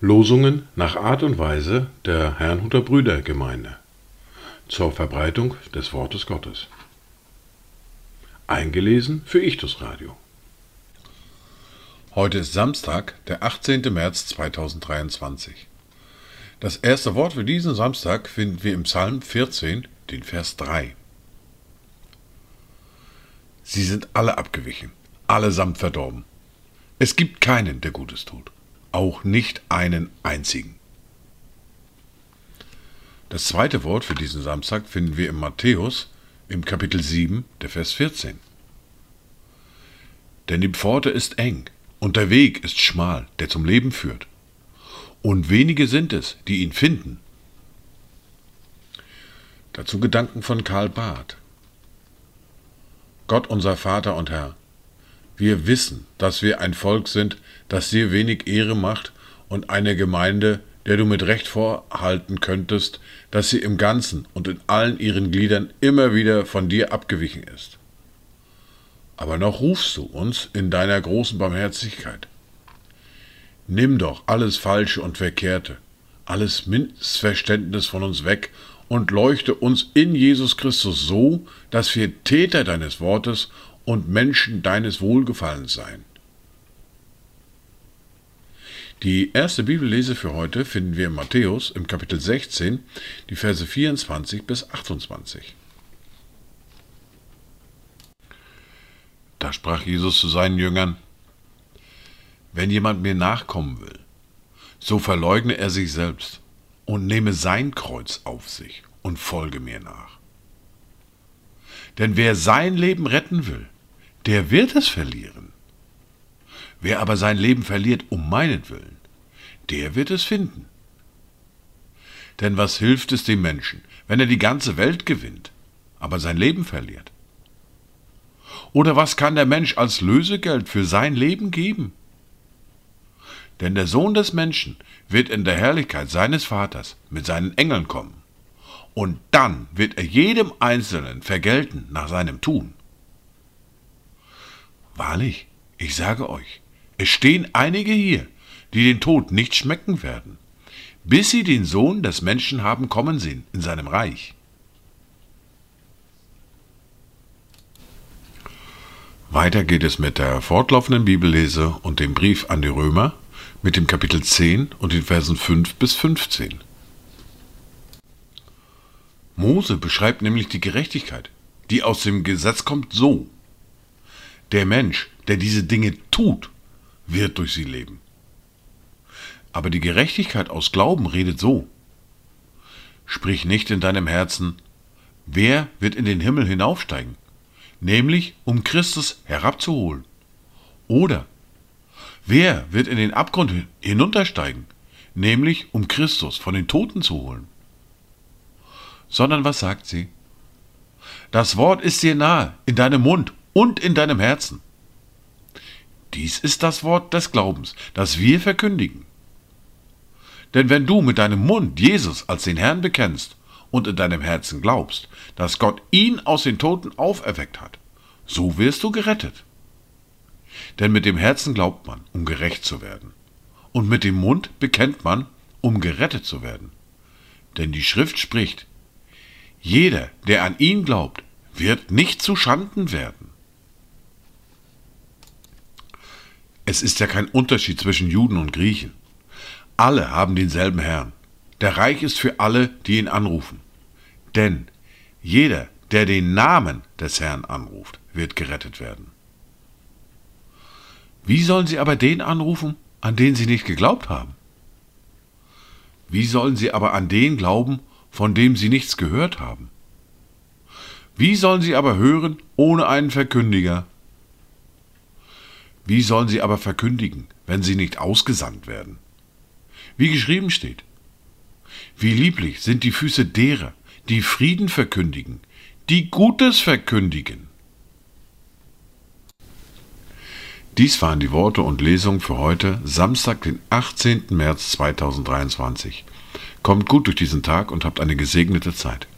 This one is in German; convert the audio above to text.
Losungen nach Art und Weise der Herrnhuter Brüdergemeinde zur Verbreitung des Wortes Gottes. Eingelesen für Ichtus Radio. Heute ist Samstag, der 18. März 2023. Das erste Wort für diesen Samstag finden wir im Psalm 14, den Vers 3. Sie sind alle abgewichen, allesamt verdorben. Es gibt keinen, der Gutes tut, auch nicht einen einzigen. Das zweite Wort für diesen Samstag finden wir im Matthäus im Kapitel 7, der Vers 14. Denn die Pforte ist eng und der Weg ist schmal, der zum Leben führt. Und wenige sind es, die ihn finden. Dazu Gedanken von Karl Barth. Gott unser Vater und Herr, wir wissen, dass wir ein Volk sind, das dir wenig Ehre macht und eine Gemeinde, der du mit Recht vorhalten könntest, dass sie im Ganzen und in allen ihren Gliedern immer wieder von dir abgewichen ist. Aber noch rufst du uns in deiner großen Barmherzigkeit. Nimm doch alles Falsche und Verkehrte, alles Missverständnis von uns weg und leuchte uns in Jesus Christus so, dass wir Täter deines Wortes und Menschen deines Wohlgefallens seien. Die erste Bibellese für heute finden wir in Matthäus im Kapitel 16, die Verse 24 bis 28. Da sprach Jesus zu seinen Jüngern, Wenn jemand mir nachkommen will, so verleugne er sich selbst und nehme sein Kreuz auf sich und folge mir nach. Denn wer sein Leben retten will, der wird es verlieren. Wer aber sein Leben verliert um meinetwillen, der wird es finden. Denn was hilft es dem Menschen, wenn er die ganze Welt gewinnt, aber sein Leben verliert? Oder was kann der Mensch als Lösegeld für sein Leben geben? Denn der Sohn des Menschen wird in der Herrlichkeit seines Vaters mit seinen Engeln kommen. Und dann wird er jedem Einzelnen vergelten nach seinem Tun. Wahrlich, ich sage euch, es stehen einige hier, die den Tod nicht schmecken werden, bis sie den Sohn des Menschen haben kommen sehen in seinem Reich. Weiter geht es mit der fortlaufenden Bibellese und dem Brief an die Römer mit dem Kapitel 10 und den Versen 5 bis 15. Mose beschreibt nämlich die Gerechtigkeit, die aus dem Gesetz kommt, so. Der Mensch, der diese Dinge tut, wird durch sie leben. Aber die Gerechtigkeit aus Glauben redet so. Sprich nicht in deinem Herzen, wer wird in den Himmel hinaufsteigen, nämlich um Christus herabzuholen. Oder wer wird in den Abgrund hinuntersteigen, nämlich um Christus von den Toten zu holen. Sondern was sagt sie? Das Wort ist dir nahe, in deinem Mund und in deinem Herzen. Dies ist das Wort des Glaubens, das wir verkündigen. Denn wenn du mit deinem Mund Jesus als den Herrn bekennst und in deinem Herzen glaubst, dass Gott ihn aus den Toten auferweckt hat, so wirst du gerettet. Denn mit dem Herzen glaubt man, um gerecht zu werden, und mit dem Mund bekennt man, um gerettet zu werden. Denn die Schrift spricht, jeder, der an ihn glaubt, wird nicht zu Schanden werden. Es ist ja kein Unterschied zwischen Juden und Griechen. Alle haben denselben Herrn. Der Reich ist für alle, die ihn anrufen. Denn jeder, der den Namen des Herrn anruft, wird gerettet werden. Wie sollen sie aber den anrufen, an den sie nicht geglaubt haben? Wie sollen sie aber an den glauben, von dem sie nichts gehört haben? Wie sollen sie aber hören ohne einen Verkündiger? Wie sollen sie aber verkündigen, wenn sie nicht ausgesandt werden? Wie geschrieben steht, wie lieblich sind die Füße derer, die Frieden verkündigen, die Gutes verkündigen. Dies waren die Worte und Lesungen für heute, Samstag, den 18. März 2023. Kommt gut durch diesen Tag und habt eine gesegnete Zeit.